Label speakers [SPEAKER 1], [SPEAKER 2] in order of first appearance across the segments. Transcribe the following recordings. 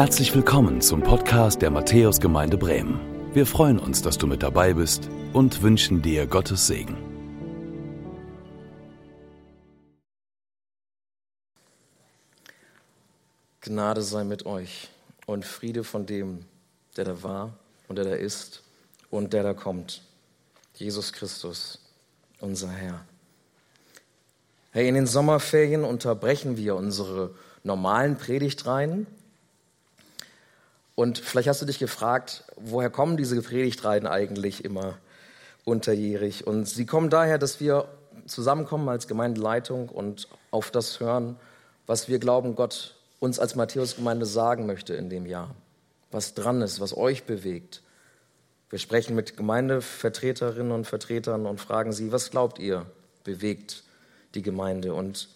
[SPEAKER 1] Herzlich willkommen zum Podcast der Matthäusgemeinde Bremen. Wir freuen uns, dass du mit dabei bist und wünschen dir Gottes Segen.
[SPEAKER 2] Gnade sei mit euch und Friede von dem, der da war und der da ist und der da kommt. Jesus Christus, unser Herr. Hey, in den Sommerferien unterbrechen wir unsere normalen Predigtreihen. Und vielleicht hast du dich gefragt, woher kommen diese Predigtreihen eigentlich immer unterjährig? Und sie kommen daher, dass wir zusammenkommen als Gemeindeleitung und auf das hören, was wir glauben, Gott uns als Matthäusgemeinde sagen möchte in dem Jahr. Was dran ist, was euch bewegt. Wir sprechen mit Gemeindevertreterinnen und Vertretern und fragen sie, was glaubt ihr bewegt die Gemeinde. Und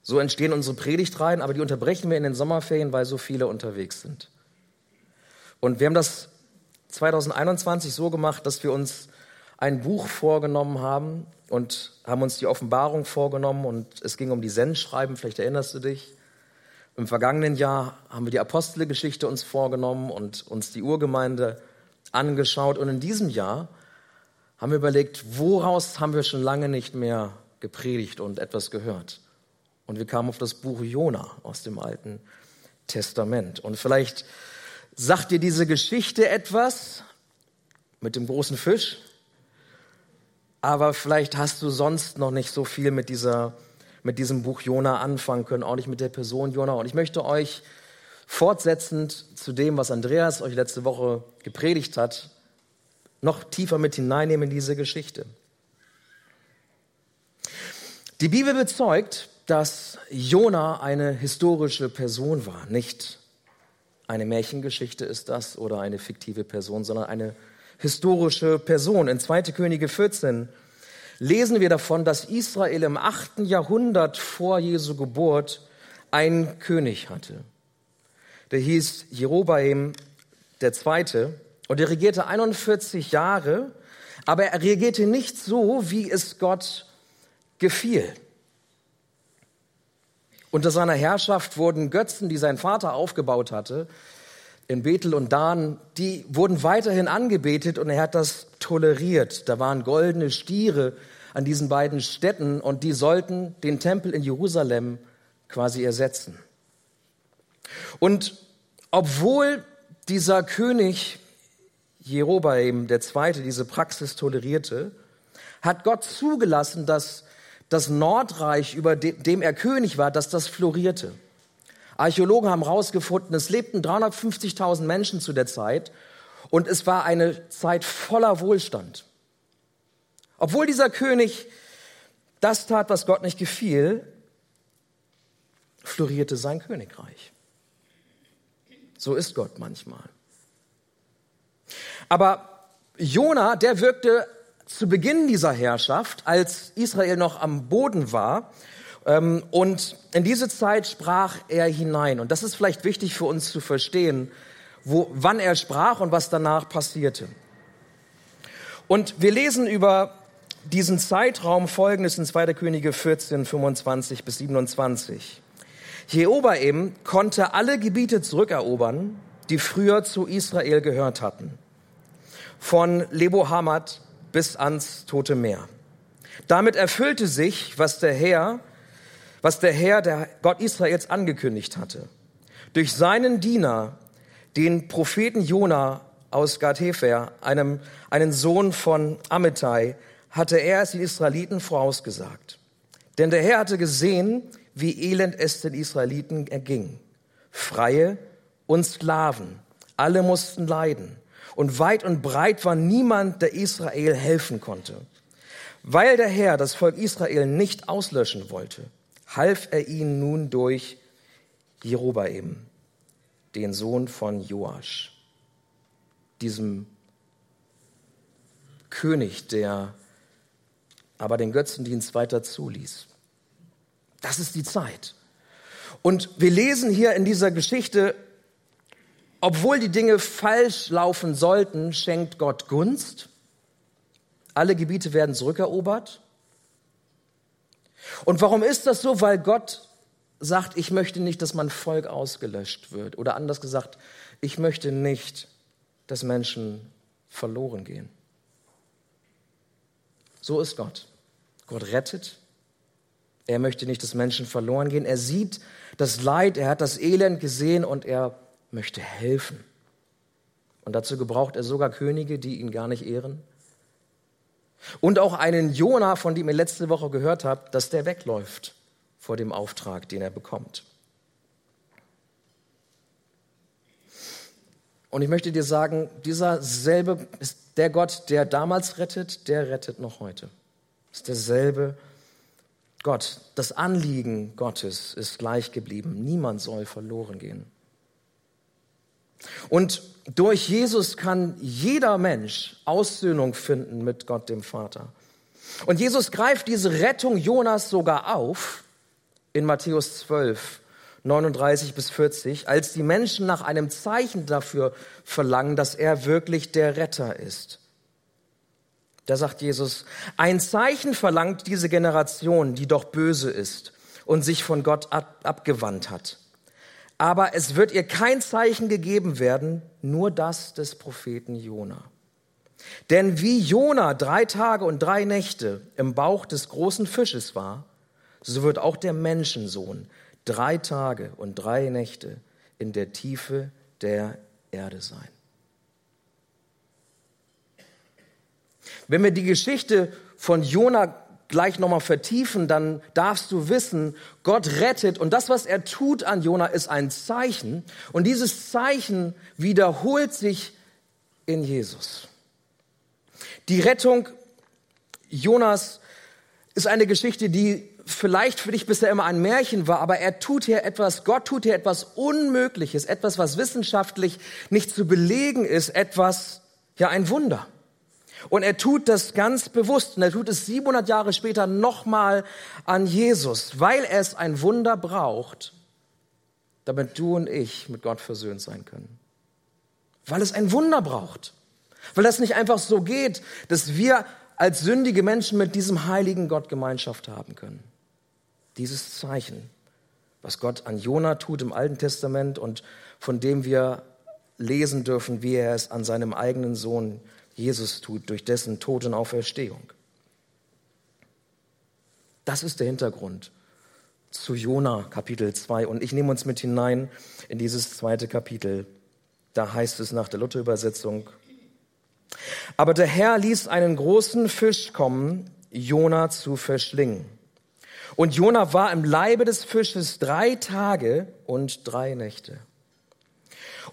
[SPEAKER 2] so entstehen unsere Predigtreihen, aber die unterbrechen wir in den Sommerferien, weil so viele unterwegs sind. Und wir haben das 2021 so gemacht, dass wir uns ein Buch vorgenommen haben und haben uns die Offenbarung vorgenommen und es ging um die Sendschreiben, vielleicht erinnerst du dich. Im vergangenen Jahr haben wir die Apostelgeschichte uns vorgenommen und uns die Urgemeinde angeschaut und in diesem Jahr haben wir überlegt, woraus haben wir schon lange nicht mehr gepredigt und etwas gehört. Und wir kamen auf das Buch Jona aus dem Alten Testament. Und vielleicht sagt dir diese Geschichte etwas mit dem großen Fisch, aber vielleicht hast du sonst noch nicht so viel mit dieser mit diesem Buch Jona anfangen können, auch nicht mit der Person Jona. Und ich möchte euch fortsetzend zu dem, was Andreas euch letzte Woche gepredigt hat, noch tiefer mit hineinnehmen in diese Geschichte. Die Bibel bezeugt, dass Jona eine historische Person war. Nicht eine Märchengeschichte ist das oder eine fiktive Person, sondern eine historische Person. In 2. Könige 14 lesen wir davon, dass Israel im 8. Jahrhundert vor Jesu Geburt einen König hatte. Der hieß Jerobeam II. und er regierte 41 Jahre, aber er regierte nicht so, wie es Gott gefiel. Unter seiner Herrschaft wurden Götzen, die sein Vater aufgebaut hatte, in Bethel und Dan, die wurden weiterhin angebetet und er hat das toleriert. Da waren goldene Stiere an diesen beiden Städten und die sollten den Tempel in Jerusalem quasi ersetzen. Und obwohl dieser König Jerobeam II. diese Praxis tolerierte, hat Gott zugelassen, dass das Nordreich, über dem er König war, dass das florierte. Archäologen haben herausgefunden, es lebten 350.000 Menschen zu der Zeit und es war eine Zeit voller Wohlstand. Obwohl dieser König das tat, was Gott nicht gefiel, florierte sein Königreich. So ist Gott manchmal. Aber Jona, der wirkte zu Beginn dieser Herrschaft, als Israel noch am Boden war. Ähm, und in diese Zeit sprach er hinein. Und das ist vielleicht wichtig für uns zu verstehen, wo, wann er sprach und was danach passierte. Und wir lesen über diesen Zeitraum folgendes in 2. Könige 14, 25 bis 27. Jeobaim konnte alle Gebiete zurückerobern, die früher zu Israel gehört hatten. Von Lebo Hamad bis ans Tote Meer. Damit erfüllte sich, was der Herr, was der Herr, der Gott Israels angekündigt hatte. Durch seinen Diener, den Propheten Jona aus Gad-Hefer, einem, einen Sohn von Amittai, hatte er es den Israeliten vorausgesagt. Denn der Herr hatte gesehen, wie elend es den Israeliten erging. Freie und Sklaven, alle mussten leiden und weit und breit war niemand, der Israel helfen konnte. Weil der Herr das Volk Israel nicht auslöschen wollte, half er ihnen nun durch Jerobaim, den Sohn von Joasch, diesem König, der aber den Götzendienst weiter zuließ. Das ist die Zeit. Und wir lesen hier in dieser Geschichte obwohl die Dinge falsch laufen sollten, schenkt Gott Gunst. Alle Gebiete werden zurückerobert. Und warum ist das so? Weil Gott sagt, ich möchte nicht, dass mein Volk ausgelöscht wird. Oder anders gesagt, ich möchte nicht, dass Menschen verloren gehen. So ist Gott. Gott rettet. Er möchte nicht, dass Menschen verloren gehen. Er sieht das Leid, er hat das Elend gesehen und er möchte helfen. Und dazu gebraucht er sogar Könige, die ihn gar nicht ehren. Und auch einen Jona, von dem ihr letzte Woche gehört habt, dass der wegläuft vor dem Auftrag, den er bekommt. Und ich möchte dir sagen, dieser selbe ist der Gott, der damals rettet, der rettet noch heute. Ist derselbe Gott. Das Anliegen Gottes ist gleich geblieben. Niemand soll verloren gehen. Und durch Jesus kann jeder Mensch Aussöhnung finden mit Gott dem Vater. Und Jesus greift diese Rettung Jonas sogar auf in Matthäus 12, 39 bis 40, als die Menschen nach einem Zeichen dafür verlangen, dass er wirklich der Retter ist. Da sagt Jesus, ein Zeichen verlangt diese Generation, die doch böse ist und sich von Gott ab abgewandt hat. Aber es wird ihr kein Zeichen gegeben werden, nur das des Propheten Jona. Denn wie Jona drei Tage und drei Nächte im Bauch des großen Fisches war, so wird auch der Menschensohn drei Tage und drei Nächte in der Tiefe der Erde sein. Wenn wir die Geschichte von Jona gleich nochmal vertiefen, dann darfst du wissen, Gott rettet und das, was er tut an Jona, ist ein Zeichen und dieses Zeichen wiederholt sich in Jesus. Die Rettung Jonas ist eine Geschichte, die vielleicht für dich bisher immer ein Märchen war, aber er tut hier etwas, Gott tut hier etwas Unmögliches, etwas, was wissenschaftlich nicht zu belegen ist, etwas, ja, ein Wunder. Und er tut das ganz bewusst und er tut es 700 Jahre später nochmal an Jesus, weil es ein Wunder braucht, damit du und ich mit Gott versöhnt sein können. Weil es ein Wunder braucht. Weil das nicht einfach so geht, dass wir als sündige Menschen mit diesem heiligen Gott Gemeinschaft haben können. Dieses Zeichen, was Gott an Jona tut im Alten Testament und von dem wir lesen dürfen, wie er es an seinem eigenen Sohn Jesus tut durch dessen Tod und Auferstehung. Das ist der Hintergrund zu Jona Kapitel 2 und ich nehme uns mit hinein in dieses zweite Kapitel. Da heißt es nach der Luther-Übersetzung, aber der Herr ließ einen großen Fisch kommen, Jona zu verschlingen. Und Jona war im Leibe des Fisches drei Tage und drei Nächte.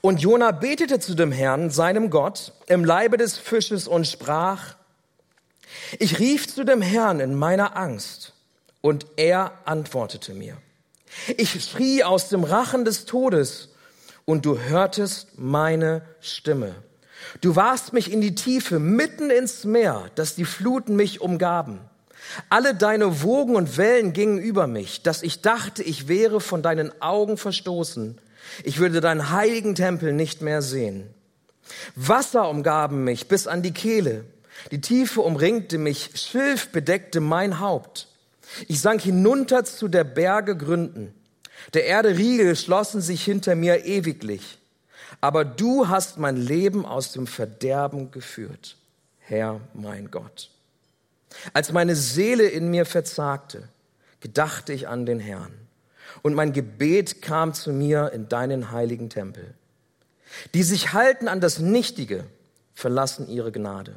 [SPEAKER 2] Und Jona betete zu dem Herrn, seinem Gott, im Leibe des Fisches und sprach, ich rief zu dem Herrn in meiner Angst und er antwortete mir. Ich schrie aus dem Rachen des Todes und du hörtest meine Stimme. Du warst mich in die Tiefe, mitten ins Meer, dass die Fluten mich umgaben. Alle deine Wogen und Wellen gingen über mich, dass ich dachte, ich wäre von deinen Augen verstoßen. Ich würde deinen heiligen Tempel nicht mehr sehen. Wasser umgaben mich bis an die Kehle. Die Tiefe umringte mich, Schilf bedeckte mein Haupt. Ich sank hinunter zu der Berge Gründen. Der Erde Riegel schlossen sich hinter mir ewiglich. Aber du hast mein Leben aus dem Verderben geführt, Herr mein Gott. Als meine Seele in mir verzagte, gedachte ich an den Herrn und mein Gebet kam zu mir in deinen heiligen Tempel. Die sich halten an das Nichtige, verlassen ihre Gnade.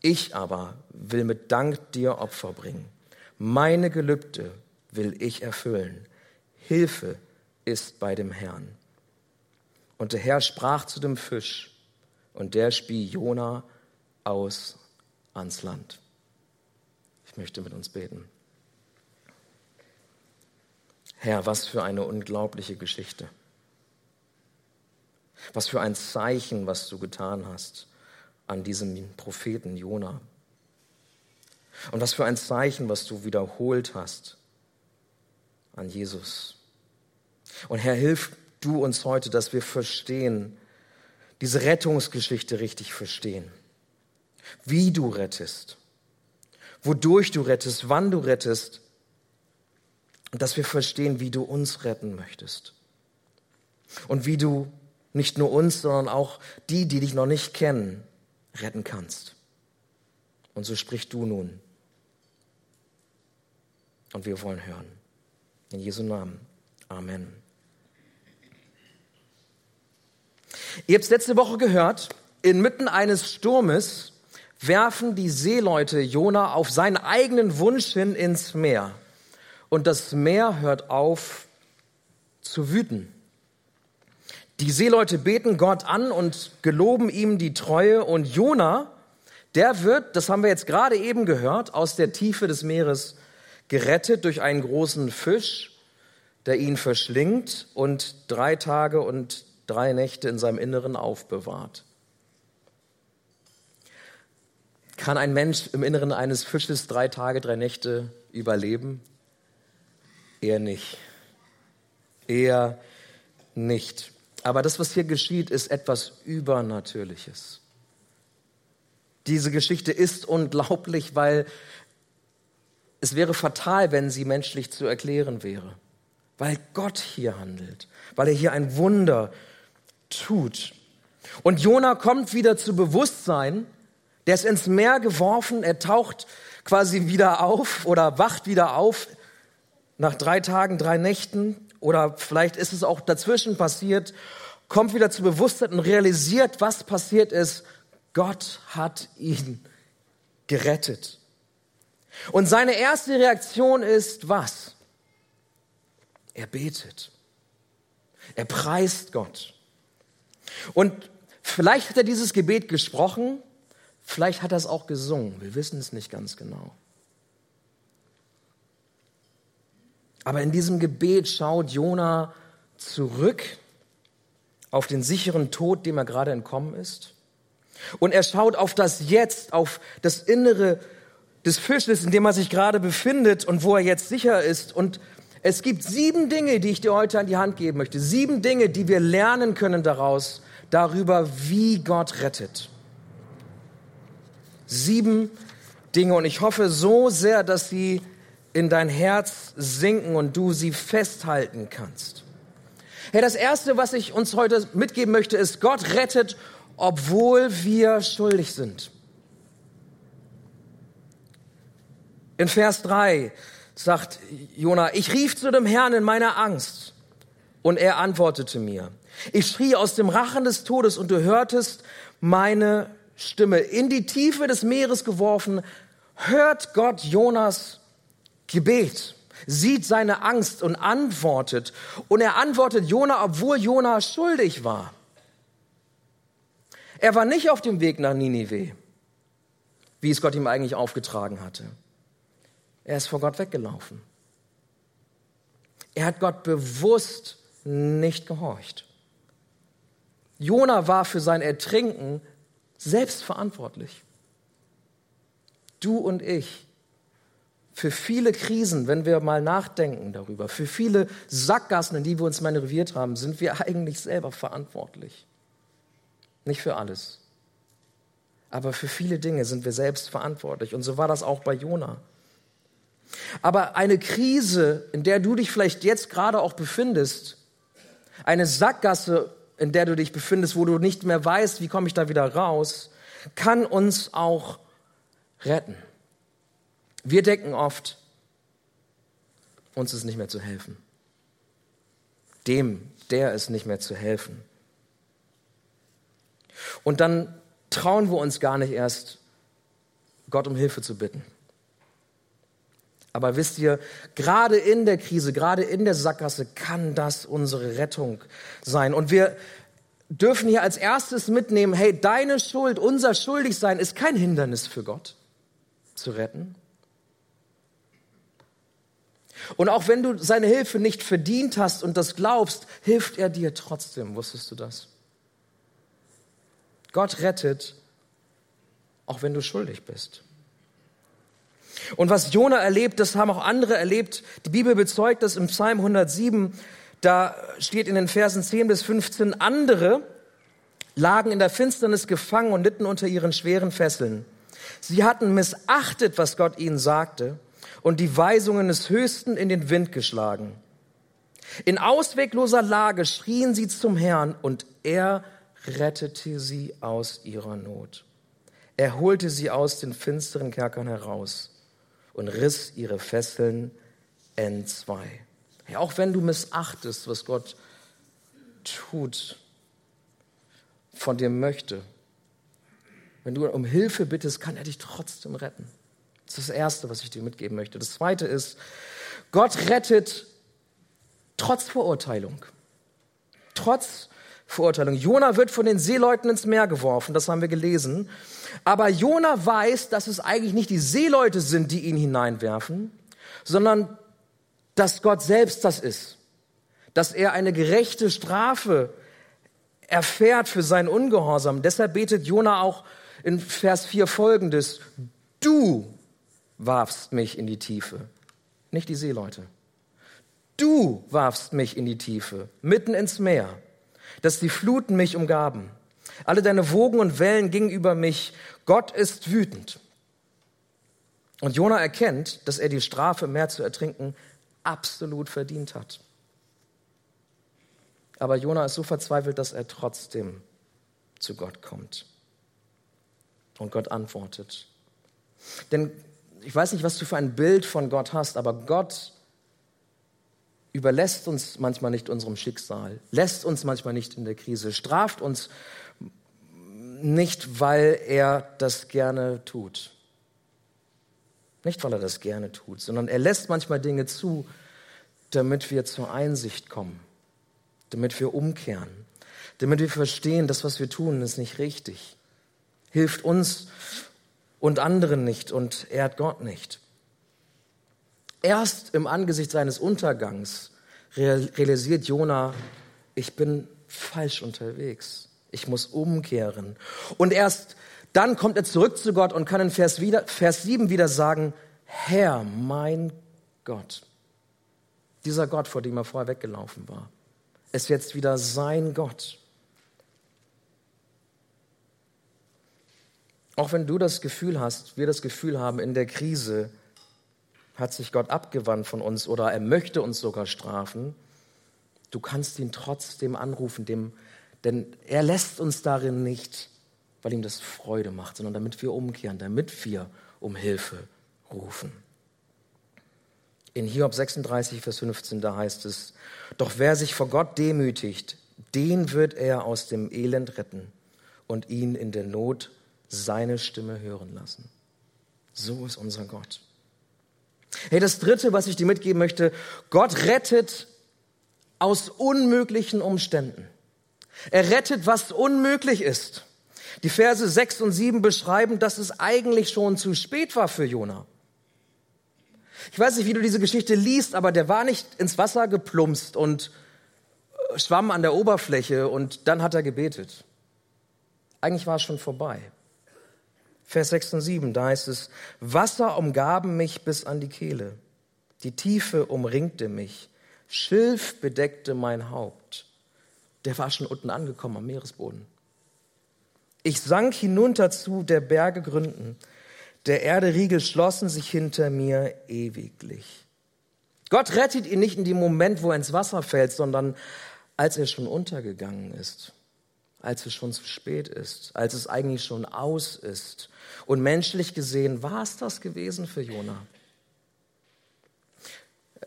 [SPEAKER 2] Ich aber will mit Dank dir Opfer bringen. Meine Gelübde will ich erfüllen. Hilfe ist bei dem Herrn. Und der Herr sprach zu dem Fisch, und der spie Jona aus ans Land. Ich möchte mit uns beten. Herr, was für eine unglaubliche Geschichte. Was für ein Zeichen, was du getan hast an diesem Propheten Jona. Und was für ein Zeichen, was du wiederholt hast an Jesus. Und Herr, hilf du uns heute, dass wir verstehen, diese Rettungsgeschichte richtig verstehen. Wie du rettest, wodurch du rettest, wann du rettest dass wir verstehen, wie du uns retten möchtest. Und wie du nicht nur uns, sondern auch die, die dich noch nicht kennen, retten kannst. Und so sprich du nun. Und wir wollen hören. In Jesu Namen. Amen. Ihr habt es letzte Woche gehört, inmitten eines Sturmes werfen die Seeleute Jona auf seinen eigenen Wunsch hin ins Meer. Und das Meer hört auf zu wüten. Die Seeleute beten Gott an und geloben ihm die Treue und Jona, der wird, das haben wir jetzt gerade eben gehört, aus der Tiefe des Meeres gerettet durch einen großen Fisch, der ihn verschlingt und drei Tage und drei Nächte in seinem Inneren aufbewahrt. Kann ein Mensch im Inneren eines Fisches drei Tage, drei Nächte überleben? Eher nicht. Eher nicht. Aber das, was hier geschieht, ist etwas Übernatürliches. Diese Geschichte ist unglaublich, weil es wäre fatal, wenn sie menschlich zu erklären wäre. Weil Gott hier handelt, weil er hier ein Wunder tut. Und Jona kommt wieder zu Bewusstsein, der ist ins Meer geworfen, er taucht quasi wieder auf oder wacht wieder auf nach drei Tagen, drei Nächten oder vielleicht ist es auch dazwischen passiert, kommt wieder zu Bewusstsein und realisiert, was passiert ist. Gott hat ihn gerettet. Und seine erste Reaktion ist was? Er betet. Er preist Gott. Und vielleicht hat er dieses Gebet gesprochen, Vielleicht hat er es auch gesungen, wir wissen es nicht ganz genau. Aber in diesem Gebet schaut Jona zurück auf den sicheren Tod, dem er gerade entkommen ist. Und er schaut auf das Jetzt, auf das Innere des Fisches, in dem er sich gerade befindet und wo er jetzt sicher ist. Und es gibt sieben Dinge, die ich dir heute an die Hand geben möchte. Sieben Dinge, die wir lernen können daraus, darüber, wie Gott rettet. Sieben Dinge und ich hoffe so sehr, dass sie in dein Herz sinken und du sie festhalten kannst. Hey, das erste, was ich uns heute mitgeben möchte, ist, Gott rettet, obwohl wir schuldig sind. In Vers 3 sagt Jona, ich rief zu dem Herrn in meiner Angst und er antwortete mir. Ich schrie aus dem Rachen des Todes und du hörtest meine Stimme in die Tiefe des Meeres geworfen, hört Gott Jonas Gebet, sieht seine Angst und antwortet. Und er antwortet Jona, obwohl Jona schuldig war. Er war nicht auf dem Weg nach Ninive, wie es Gott ihm eigentlich aufgetragen hatte. Er ist vor Gott weggelaufen. Er hat Gott bewusst nicht gehorcht. Jona war für sein Ertrinken selbstverantwortlich. Du und ich. Für viele Krisen, wenn wir mal nachdenken darüber, für viele Sackgassen, in die wir uns manövriert haben, sind wir eigentlich selber verantwortlich. Nicht für alles. Aber für viele Dinge sind wir selbst verantwortlich. Und so war das auch bei Jona. Aber eine Krise, in der du dich vielleicht jetzt gerade auch befindest, eine Sackgasse in der du dich befindest, wo du nicht mehr weißt, wie komme ich da wieder raus, kann uns auch retten. Wir denken oft, uns ist nicht mehr zu helfen. Dem, der ist nicht mehr zu helfen. Und dann trauen wir uns gar nicht erst, Gott um Hilfe zu bitten. Aber wisst ihr, gerade in der Krise, gerade in der Sackgasse kann das unsere Rettung sein. Und wir dürfen hier als erstes mitnehmen, hey, deine Schuld, unser Schuldigsein ist kein Hindernis für Gott zu retten. Und auch wenn du seine Hilfe nicht verdient hast und das glaubst, hilft er dir trotzdem. Wusstest du das? Gott rettet, auch wenn du schuldig bist. Und was Jona erlebt, das haben auch andere erlebt. Die Bibel bezeugt das im Psalm 107. Da steht in den Versen 10 bis 15, andere lagen in der Finsternis gefangen und litten unter ihren schweren Fesseln. Sie hatten missachtet, was Gott ihnen sagte, und die Weisungen des Höchsten in den Wind geschlagen. In auswegloser Lage schrien sie zum Herrn und er rettete sie aus ihrer Not. Er holte sie aus den finsteren Kerkern heraus und riss ihre Fesseln entzwei. Ja, auch wenn du missachtest, was Gott tut, von dir möchte, wenn du um Hilfe bittest, kann er dich trotzdem retten. Das ist das Erste, was ich dir mitgeben möchte. Das Zweite ist, Gott rettet trotz Verurteilung. Trotz Verurteilung. Jona wird von den Seeleuten ins Meer geworfen, das haben wir gelesen. Aber Jona weiß, dass es eigentlich nicht die Seeleute sind, die ihn hineinwerfen, sondern dass Gott selbst das ist. Dass er eine gerechte Strafe erfährt für seinen Ungehorsam. Deshalb betet Jona auch in Vers 4 folgendes. Du warfst mich in die Tiefe, nicht die Seeleute. Du warfst mich in die Tiefe, mitten ins Meer, dass die Fluten mich umgaben. Alle deine Wogen und Wellen gingen über mich. Gott ist wütend. Und Jona erkennt, dass er die Strafe, im Meer zu ertrinken, absolut verdient hat. Aber Jona ist so verzweifelt, dass er trotzdem zu Gott kommt. Und Gott antwortet. Denn ich weiß nicht, was du für ein Bild von Gott hast, aber Gott überlässt uns manchmal nicht unserem Schicksal, lässt uns manchmal nicht in der Krise, straft uns nicht, weil er das gerne tut. Nicht, weil er das gerne tut, sondern er lässt manchmal Dinge zu, damit wir zur Einsicht kommen, damit wir umkehren, damit wir verstehen, das, was wir tun, ist nicht richtig. Hilft uns und anderen nicht und ehrt Gott nicht. Erst im Angesicht seines Untergangs realisiert Jona, ich bin falsch unterwegs. Ich muss umkehren. Und erst dann kommt er zurück zu Gott und kann in Vers, wieder, Vers 7 wieder sagen, Herr, mein Gott. Dieser Gott, vor dem er vorher weggelaufen war, ist jetzt wieder sein Gott. Auch wenn du das Gefühl hast, wir das Gefühl haben, in der Krise hat sich Gott abgewandt von uns oder er möchte uns sogar strafen, du kannst ihn trotzdem anrufen, dem, denn er lässt uns darin nicht, weil ihm das Freude macht, sondern damit wir umkehren, damit wir um Hilfe rufen. In Hiob 36, Vers 15, da heißt es, doch wer sich vor Gott demütigt, den wird er aus dem Elend retten und ihn in der Not seine Stimme hören lassen. So ist unser Gott. Hey, das dritte, was ich dir mitgeben möchte, Gott rettet aus unmöglichen Umständen. Er rettet, was unmöglich ist. Die Verse 6 und 7 beschreiben, dass es eigentlich schon zu spät war für Jona. Ich weiß nicht, wie du diese Geschichte liest, aber der war nicht ins Wasser geplumpst und schwamm an der Oberfläche und dann hat er gebetet. Eigentlich war es schon vorbei. Vers 6 und 7, da heißt es, Wasser umgaben mich bis an die Kehle, die Tiefe umringte mich, Schilf bedeckte mein Haupt. Der war schon unten angekommen am Meeresboden. Ich sank hinunter zu der Berge Gründen, der Erde Riegel schlossen sich hinter mir ewiglich. Gott rettet ihn nicht in dem Moment, wo er ins Wasser fällt, sondern als er schon untergegangen ist als es schon zu spät ist, als es eigentlich schon aus ist. Und menschlich gesehen war es das gewesen für Jona.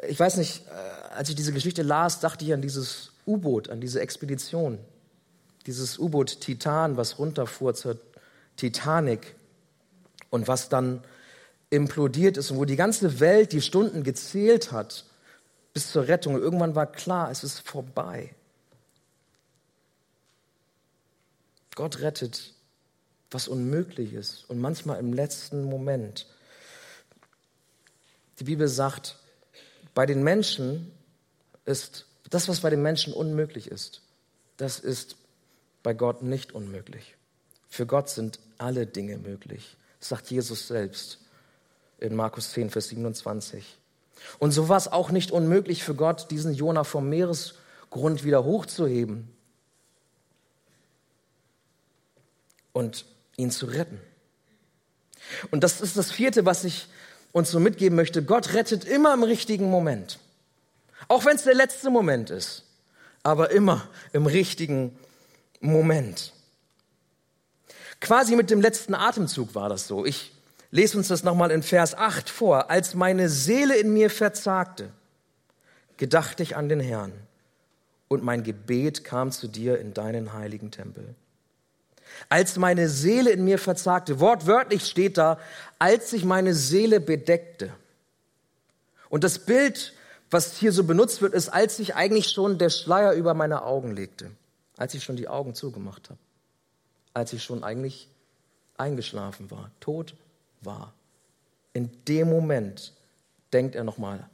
[SPEAKER 2] Ich weiß nicht, äh, als ich diese Geschichte las, dachte ich an dieses U-Boot, an diese Expedition. Dieses U-Boot Titan, was runterfuhr zur Titanic und was dann implodiert ist und wo die ganze Welt die Stunden gezählt hat bis zur Rettung. Irgendwann war klar, es ist vorbei. Gott rettet, was unmöglich ist und manchmal im letzten Moment. Die Bibel sagt, bei den Menschen ist das, was bei den Menschen unmöglich ist, das ist bei Gott nicht unmöglich. Für Gott sind alle Dinge möglich, sagt Jesus selbst in Markus 10, Vers 27. Und so war es auch nicht unmöglich für Gott, diesen Jona vom Meeresgrund wieder hochzuheben. Und ihn zu retten. Und das ist das vierte, was ich uns so mitgeben möchte, Gott rettet immer im richtigen Moment. Auch wenn es der letzte Moment ist, aber immer im richtigen Moment. Quasi mit dem letzten Atemzug war das so. Ich lese uns das nochmal in Vers 8 vor. Als meine Seele in mir verzagte, gedachte ich an den Herrn und mein Gebet kam zu dir in deinen heiligen Tempel. Als meine Seele in mir verzagte, wortwörtlich steht da, als sich meine Seele bedeckte. Und das Bild, was hier so benutzt wird, ist, als sich eigentlich schon der Schleier über meine Augen legte, als ich schon die Augen zugemacht habe, als ich schon eigentlich eingeschlafen war, tot war. In dem Moment denkt er nochmal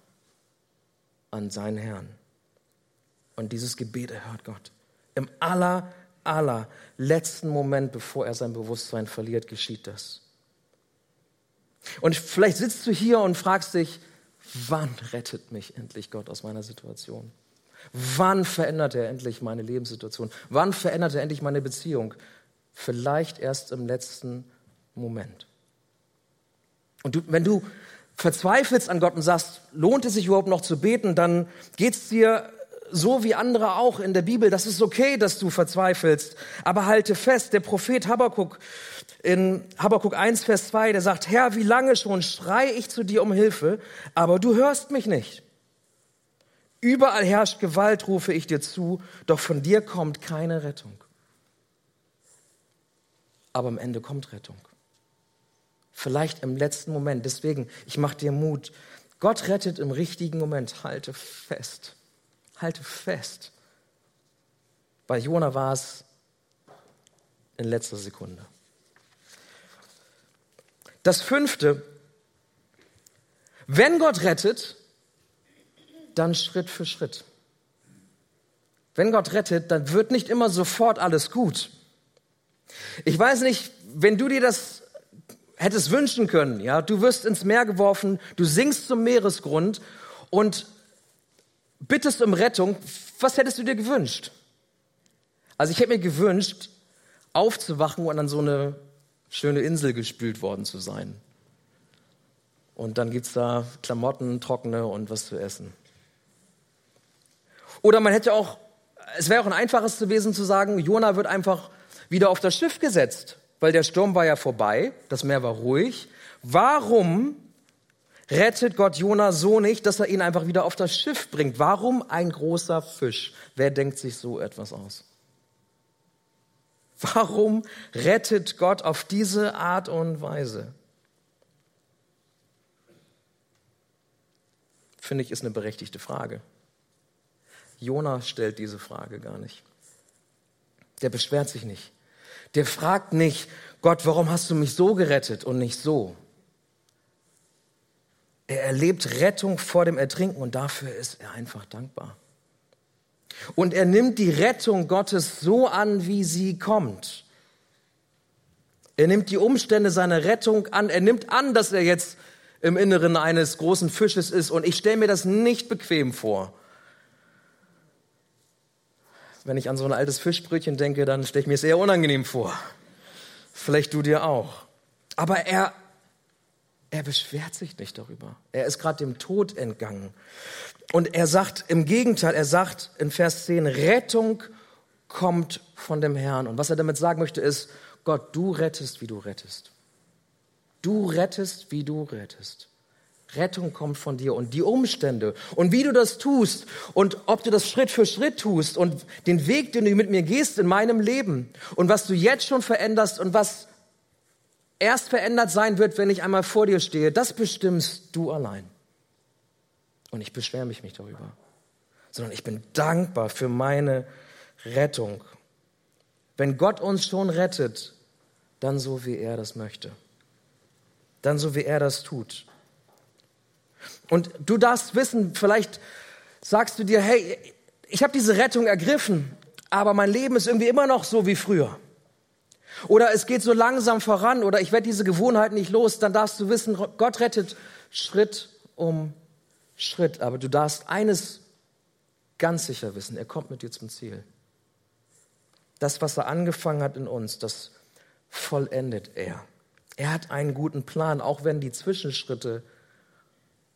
[SPEAKER 2] an seinen Herrn. Und dieses Gebet erhört Gott. Im aller, aller letzten Moment, bevor er sein Bewusstsein verliert, geschieht das. Und vielleicht sitzt du hier und fragst dich, wann rettet mich endlich Gott aus meiner Situation? Wann verändert er endlich meine Lebenssituation? Wann verändert er endlich meine Beziehung? Vielleicht erst im letzten Moment. Und du, wenn du verzweifelst an Gott und sagst, lohnt es sich überhaupt noch zu beten, dann geht es dir so wie andere auch in der Bibel. Das ist okay, dass du verzweifelst. Aber halte fest, der Prophet Habakkuk in Habakkuk 1, Vers 2, der sagt, Herr, wie lange schon schreie ich zu dir um Hilfe, aber du hörst mich nicht. Überall herrscht Gewalt, rufe ich dir zu, doch von dir kommt keine Rettung. Aber am Ende kommt Rettung. Vielleicht im letzten Moment. Deswegen, ich mache dir Mut. Gott rettet im richtigen Moment. Halte fest. Halte fest. Bei Jona war es in letzter Sekunde. Das fünfte, wenn Gott rettet, dann Schritt für Schritt. Wenn Gott rettet, dann wird nicht immer sofort alles gut. Ich weiß nicht, wenn du dir das hättest wünschen können, ja, du wirst ins Meer geworfen, du sinkst zum Meeresgrund und bittest um Rettung, was hättest du dir gewünscht? Also ich hätte mir gewünscht, aufzuwachen und an so eine schöne Insel gespült worden zu sein. Und dann gibt's da Klamotten, trockene und was zu essen. Oder man hätte auch, es wäre auch ein einfaches gewesen zu sagen, Jona wird einfach wieder auf das Schiff gesetzt, weil der Sturm war ja vorbei, das Meer war ruhig. Warum rettet Gott Jona so nicht, dass er ihn einfach wieder auf das Schiff bringt? Warum ein großer Fisch? Wer denkt sich so etwas aus? Warum rettet Gott auf diese Art und Weise? Finde ich, ist eine berechtigte Frage. Jona stellt diese Frage gar nicht. Der beschwert sich nicht. Der fragt nicht, Gott, warum hast du mich so gerettet und nicht so? Er erlebt Rettung vor dem Ertrinken und dafür ist er einfach dankbar. Und er nimmt die Rettung Gottes so an, wie sie kommt. Er nimmt die Umstände seiner Rettung an. Er nimmt an, dass er jetzt im Inneren eines großen Fisches ist. Und ich stelle mir das nicht bequem vor. Wenn ich an so ein altes Fischbrötchen denke, dann stelle ich mir es eher unangenehm vor. Vielleicht du dir auch. Aber er er beschwert sich nicht darüber. Er ist gerade dem Tod entgangen. Und er sagt im Gegenteil, er sagt in Vers 10, Rettung kommt von dem Herrn. Und was er damit sagen möchte ist, Gott, du rettest, wie du rettest. Du rettest, wie du rettest. Rettung kommt von dir und die Umstände und wie du das tust und ob du das Schritt für Schritt tust und den Weg, den du mit mir gehst in meinem Leben und was du jetzt schon veränderst und was erst verändert sein wird, wenn ich einmal vor dir stehe, das bestimmst du allein. Und ich beschwere mich nicht darüber, sondern ich bin dankbar für meine Rettung. Wenn Gott uns schon rettet, dann so, wie er das möchte. Dann so, wie er das tut. Und du darfst wissen, vielleicht sagst du dir, hey, ich habe diese Rettung ergriffen, aber mein Leben ist irgendwie immer noch so wie früher. Oder es geht so langsam voran oder ich werde diese Gewohnheit nicht los, dann darfst du wissen, Gott rettet Schritt um Schritt. Aber du darfst eines ganz sicher wissen, er kommt mit dir zum Ziel. Das, was er angefangen hat in uns, das vollendet er. Er hat einen guten Plan, auch wenn die Zwischenschritte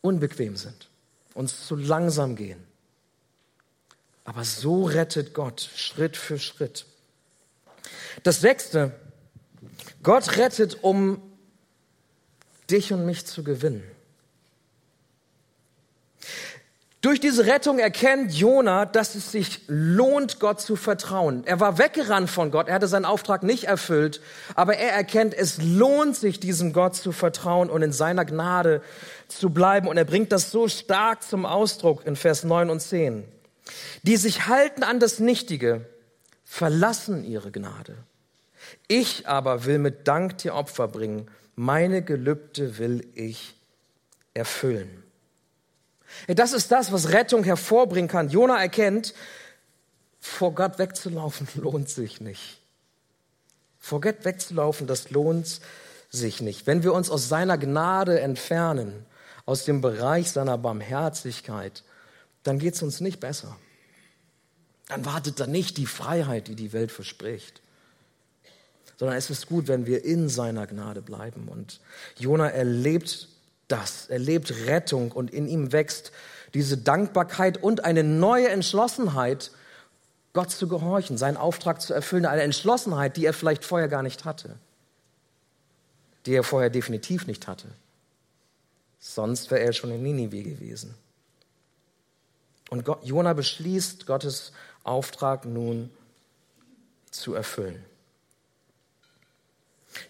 [SPEAKER 2] unbequem sind, uns zu langsam gehen. Aber so rettet Gott Schritt für Schritt. Das sechste, Gott rettet, um dich und mich zu gewinnen. Durch diese Rettung erkennt Jona, dass es sich lohnt, Gott zu vertrauen. Er war weggerannt von Gott, er hatte seinen Auftrag nicht erfüllt, aber er erkennt, es lohnt sich, diesem Gott zu vertrauen und in seiner Gnade zu bleiben. Und er bringt das so stark zum Ausdruck in Vers 9 und 10. Die sich halten an das Nichtige, verlassen ihre Gnade. Ich aber will mit Dank dir Opfer bringen, meine Gelübde will ich erfüllen. Das ist das, was Rettung hervorbringen kann. Jona erkennt, vor Gott wegzulaufen lohnt sich nicht. Vor Gott wegzulaufen, das lohnt sich nicht. Wenn wir uns aus seiner Gnade entfernen, aus dem Bereich seiner Barmherzigkeit, dann geht es uns nicht besser. Dann wartet da nicht die Freiheit, die die Welt verspricht. Sondern es ist gut, wenn wir in seiner Gnade bleiben. Und Jona erlebt das. Er lebt Rettung und in ihm wächst diese Dankbarkeit und eine neue Entschlossenheit, Gott zu gehorchen, seinen Auftrag zu erfüllen. Eine Entschlossenheit, die er vielleicht vorher gar nicht hatte. Die er vorher definitiv nicht hatte. Sonst wäre er schon in Ninive gewesen. Und Jona beschließt, Gottes Auftrag nun zu erfüllen.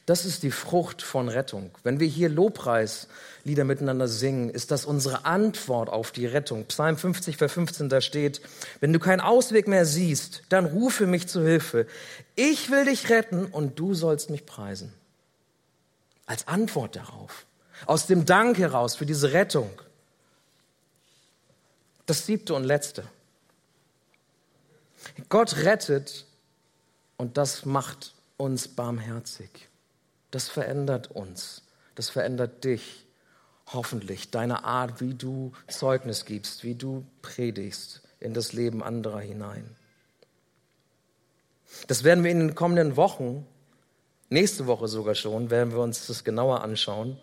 [SPEAKER 2] Das ist die Frucht von Rettung. Wenn wir hier Lobpreislieder miteinander singen, ist das unsere Antwort auf die Rettung. Psalm 50, Vers 15, da steht, wenn du keinen Ausweg mehr siehst, dann rufe mich zu Hilfe. Ich will dich retten und du sollst mich preisen. Als Antwort darauf. Aus dem Dank heraus für diese Rettung. Das siebte und letzte. Gott rettet und das macht uns barmherzig. Das verändert uns. Das verändert dich. Hoffentlich deine Art, wie du Zeugnis gibst, wie du predigst in das Leben anderer hinein. Das werden wir in den kommenden Wochen, nächste Woche sogar schon, werden wir uns das genauer anschauen,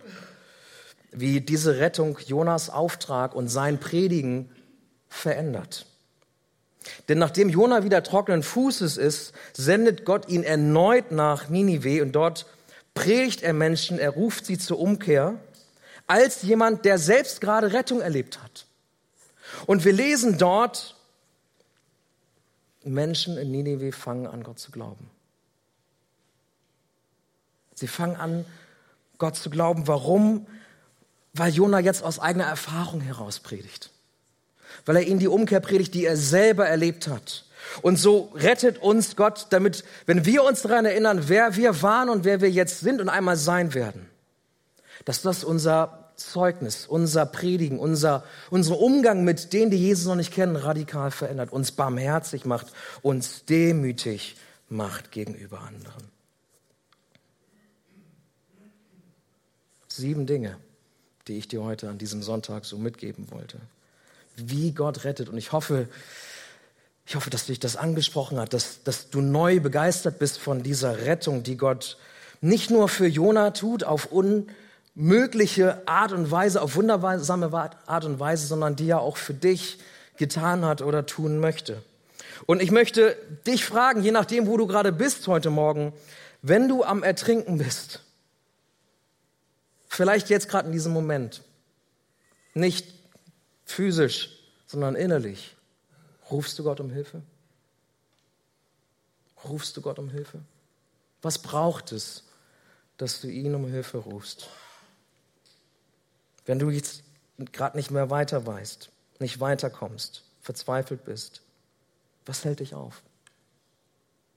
[SPEAKER 2] wie diese Rettung Jonas Auftrag und sein Predigen verändert. Denn nachdem Jona wieder trockenen Fußes ist, sendet Gott ihn erneut nach Ninive und dort predigt er Menschen, er ruft sie zur Umkehr, als jemand, der selbst gerade Rettung erlebt hat. Und wir lesen dort, Menschen in Ninive fangen an, Gott zu glauben. Sie fangen an, Gott zu glauben. Warum? Weil Jona jetzt aus eigener Erfahrung heraus predigt. Weil er ihnen die Umkehr predigt, die er selber erlebt hat. Und so rettet uns Gott, damit, wenn wir uns daran erinnern, wer wir waren und wer wir jetzt sind und einmal sein werden, dass das unser Zeugnis, unser Predigen, unser, unser Umgang mit denen, die Jesus noch nicht kennen, radikal verändert, uns barmherzig macht, uns demütig macht gegenüber anderen. Sieben Dinge, die ich dir heute an diesem Sonntag so mitgeben wollte. Wie Gott rettet. Und ich hoffe, ich hoffe, dass dich das angesprochen hat, dass, dass du neu begeistert bist von dieser Rettung, die Gott nicht nur für Jona tut, auf unmögliche Art und Weise, auf wundersame Art und Weise, sondern die er auch für dich getan hat oder tun möchte. Und ich möchte dich fragen, je nachdem, wo du gerade bist heute Morgen, wenn du am Ertrinken bist, vielleicht jetzt gerade in diesem Moment, nicht physisch, sondern innerlich, Rufst du Gott um Hilfe? Rufst du Gott um Hilfe? Was braucht es, dass du ihn um Hilfe rufst? Wenn du jetzt gerade nicht mehr weiter weißt, nicht weiterkommst, verzweifelt bist, was hält dich auf?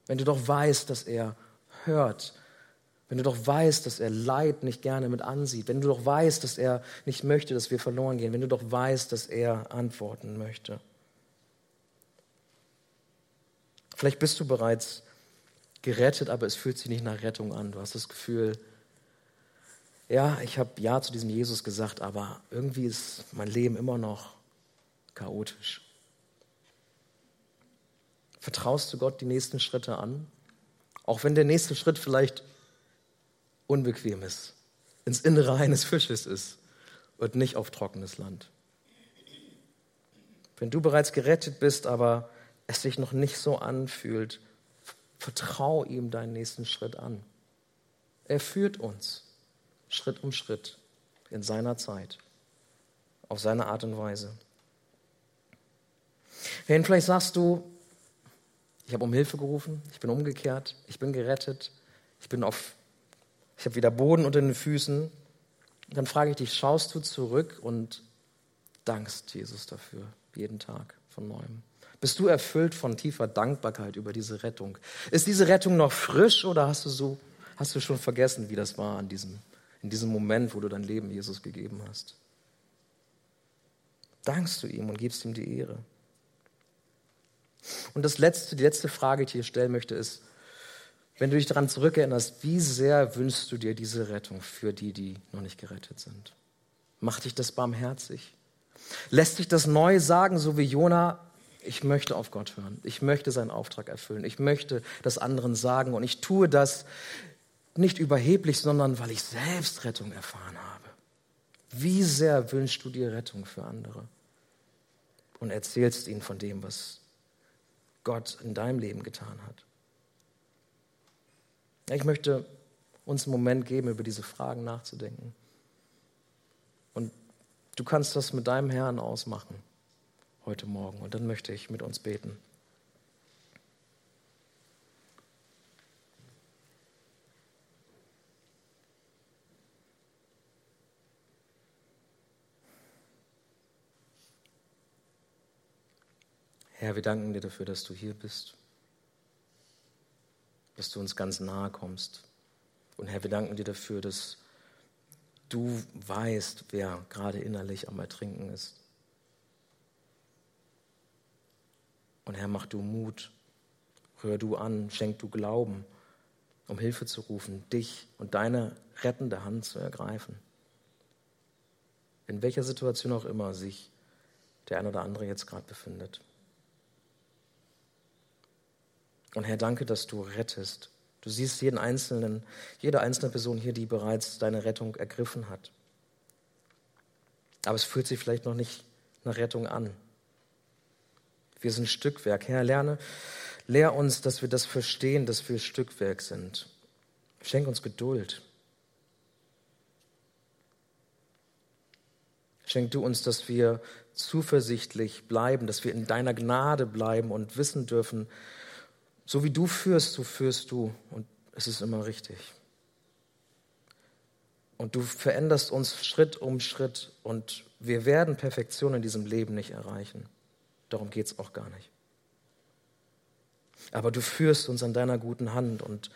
[SPEAKER 2] Wenn du doch weißt, dass er hört, wenn du doch weißt, dass er Leid nicht gerne mit ansieht, wenn du doch weißt, dass er nicht möchte, dass wir verloren gehen, wenn du doch weißt, dass er antworten möchte. Vielleicht bist du bereits gerettet, aber es fühlt sich nicht nach Rettung an. Du hast das Gefühl, ja, ich habe Ja zu diesem Jesus gesagt, aber irgendwie ist mein Leben immer noch chaotisch. Vertraust du Gott die nächsten Schritte an? Auch wenn der nächste Schritt vielleicht unbequem ist, ins Innere eines Fisches ist und nicht auf trockenes Land. Wenn du bereits gerettet bist, aber es sich noch nicht so anfühlt, vertrau ihm deinen nächsten Schritt an. Er führt uns Schritt um Schritt in seiner Zeit, auf seine Art und Weise. Und vielleicht sagst du, ich habe um Hilfe gerufen, ich bin umgekehrt, ich bin gerettet, ich bin auf, ich habe wieder Boden unter den Füßen. Dann frage ich dich, schaust du zurück und dankst Jesus dafür, jeden Tag von neuem? Bist du erfüllt von tiefer Dankbarkeit über diese Rettung? Ist diese Rettung noch frisch oder hast du so, hast du schon vergessen, wie das war an diesem, in diesem Moment, wo du dein Leben Jesus gegeben hast? Dankst du ihm und gibst ihm die Ehre? Und das letzte, die letzte Frage, die ich dir stellen möchte, ist, wenn du dich daran zurückerinnerst, wie sehr wünschst du dir diese Rettung für die, die noch nicht gerettet sind? Macht dich das barmherzig? Lässt dich das neu sagen, so wie Jona, ich möchte auf Gott hören, ich möchte seinen Auftrag erfüllen, ich möchte das anderen sagen und ich tue das nicht überheblich, sondern weil ich selbst Rettung erfahren habe. Wie sehr wünschst du dir Rettung für andere? Und erzählst ihnen von dem, was Gott in deinem Leben getan hat. Ich möchte uns einen Moment geben, über diese Fragen nachzudenken. Und du kannst das mit deinem Herrn ausmachen heute Morgen. Und dann möchte ich mit uns beten. Herr, wir danken dir dafür, dass du hier bist, dass du uns ganz nahe kommst. Und Herr, wir danken dir dafür, dass du weißt, wer gerade innerlich am Ertrinken ist. Und Herr, mach du Mut, rühr du an, schenk du Glauben, um Hilfe zu rufen, dich und deine rettende Hand zu ergreifen. In welcher Situation auch immer sich der eine oder andere jetzt gerade befindet. Und Herr, danke, dass du rettest. Du siehst jeden einzelnen, jede einzelne Person hier, die bereits deine Rettung ergriffen hat. Aber es fühlt sich vielleicht noch nicht nach Rettung an. Wir sind Stückwerk. Herr, lerne, lehr uns, dass wir das verstehen, dass wir Stückwerk sind. Schenk uns Geduld. Schenk du uns, dass wir zuversichtlich bleiben, dass wir in deiner Gnade bleiben und wissen dürfen, so wie du führst, so führst du und es ist immer richtig. Und du veränderst uns Schritt um Schritt und wir werden Perfektion in diesem Leben nicht erreichen. Darum geht es auch gar nicht. Aber du führst uns an deiner guten Hand und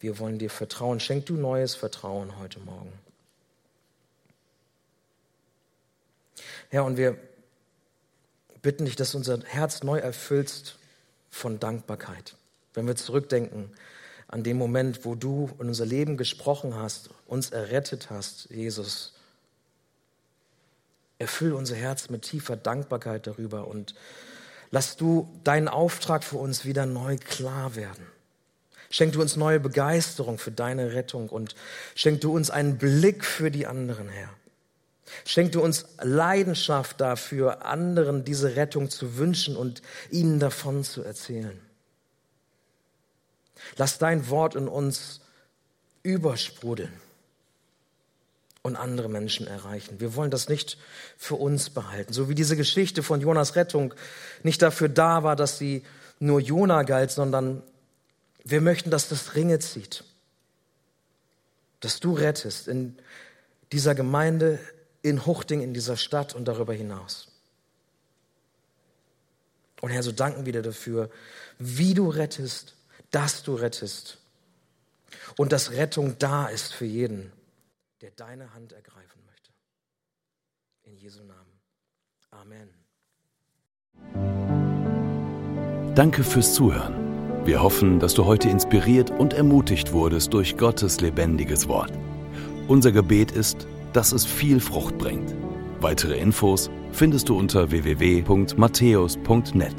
[SPEAKER 2] wir wollen dir vertrauen. Schenk du neues Vertrauen heute Morgen. Herr, und wir bitten dich, dass unser Herz neu erfüllst von Dankbarkeit. Wenn wir zurückdenken an den Moment, wo du in unser Leben gesprochen hast, uns errettet hast, Jesus, erfüll unser Herz mit tiefer Dankbarkeit darüber und lass du deinen Auftrag für uns wieder neu klar werden. Schenk du uns neue Begeisterung für deine Rettung und schenk du uns einen Blick für die anderen, Herr. Schenk du uns Leidenschaft dafür, anderen diese Rettung zu wünschen und ihnen davon zu erzählen. Lass dein Wort in uns übersprudeln und andere Menschen erreichen. Wir wollen das nicht für uns behalten. So wie diese Geschichte von Jonas Rettung nicht dafür da war, dass sie nur Jona galt, sondern wir möchten, dass das Ringe zieht. Dass du rettest in dieser Gemeinde, in Huchting, in dieser Stadt und darüber hinaus. Und Herr, so danken wir dir dafür, wie du rettest, dass du rettest und dass Rettung da ist für jeden, der deine Hand ergreifen möchte. In Jesu Namen. Amen.
[SPEAKER 1] Danke fürs Zuhören. Wir hoffen, dass du heute inspiriert und ermutigt wurdest durch Gottes lebendiges Wort. Unser Gebet ist, dass es viel Frucht bringt. Weitere Infos findest du unter www.matthäus.net.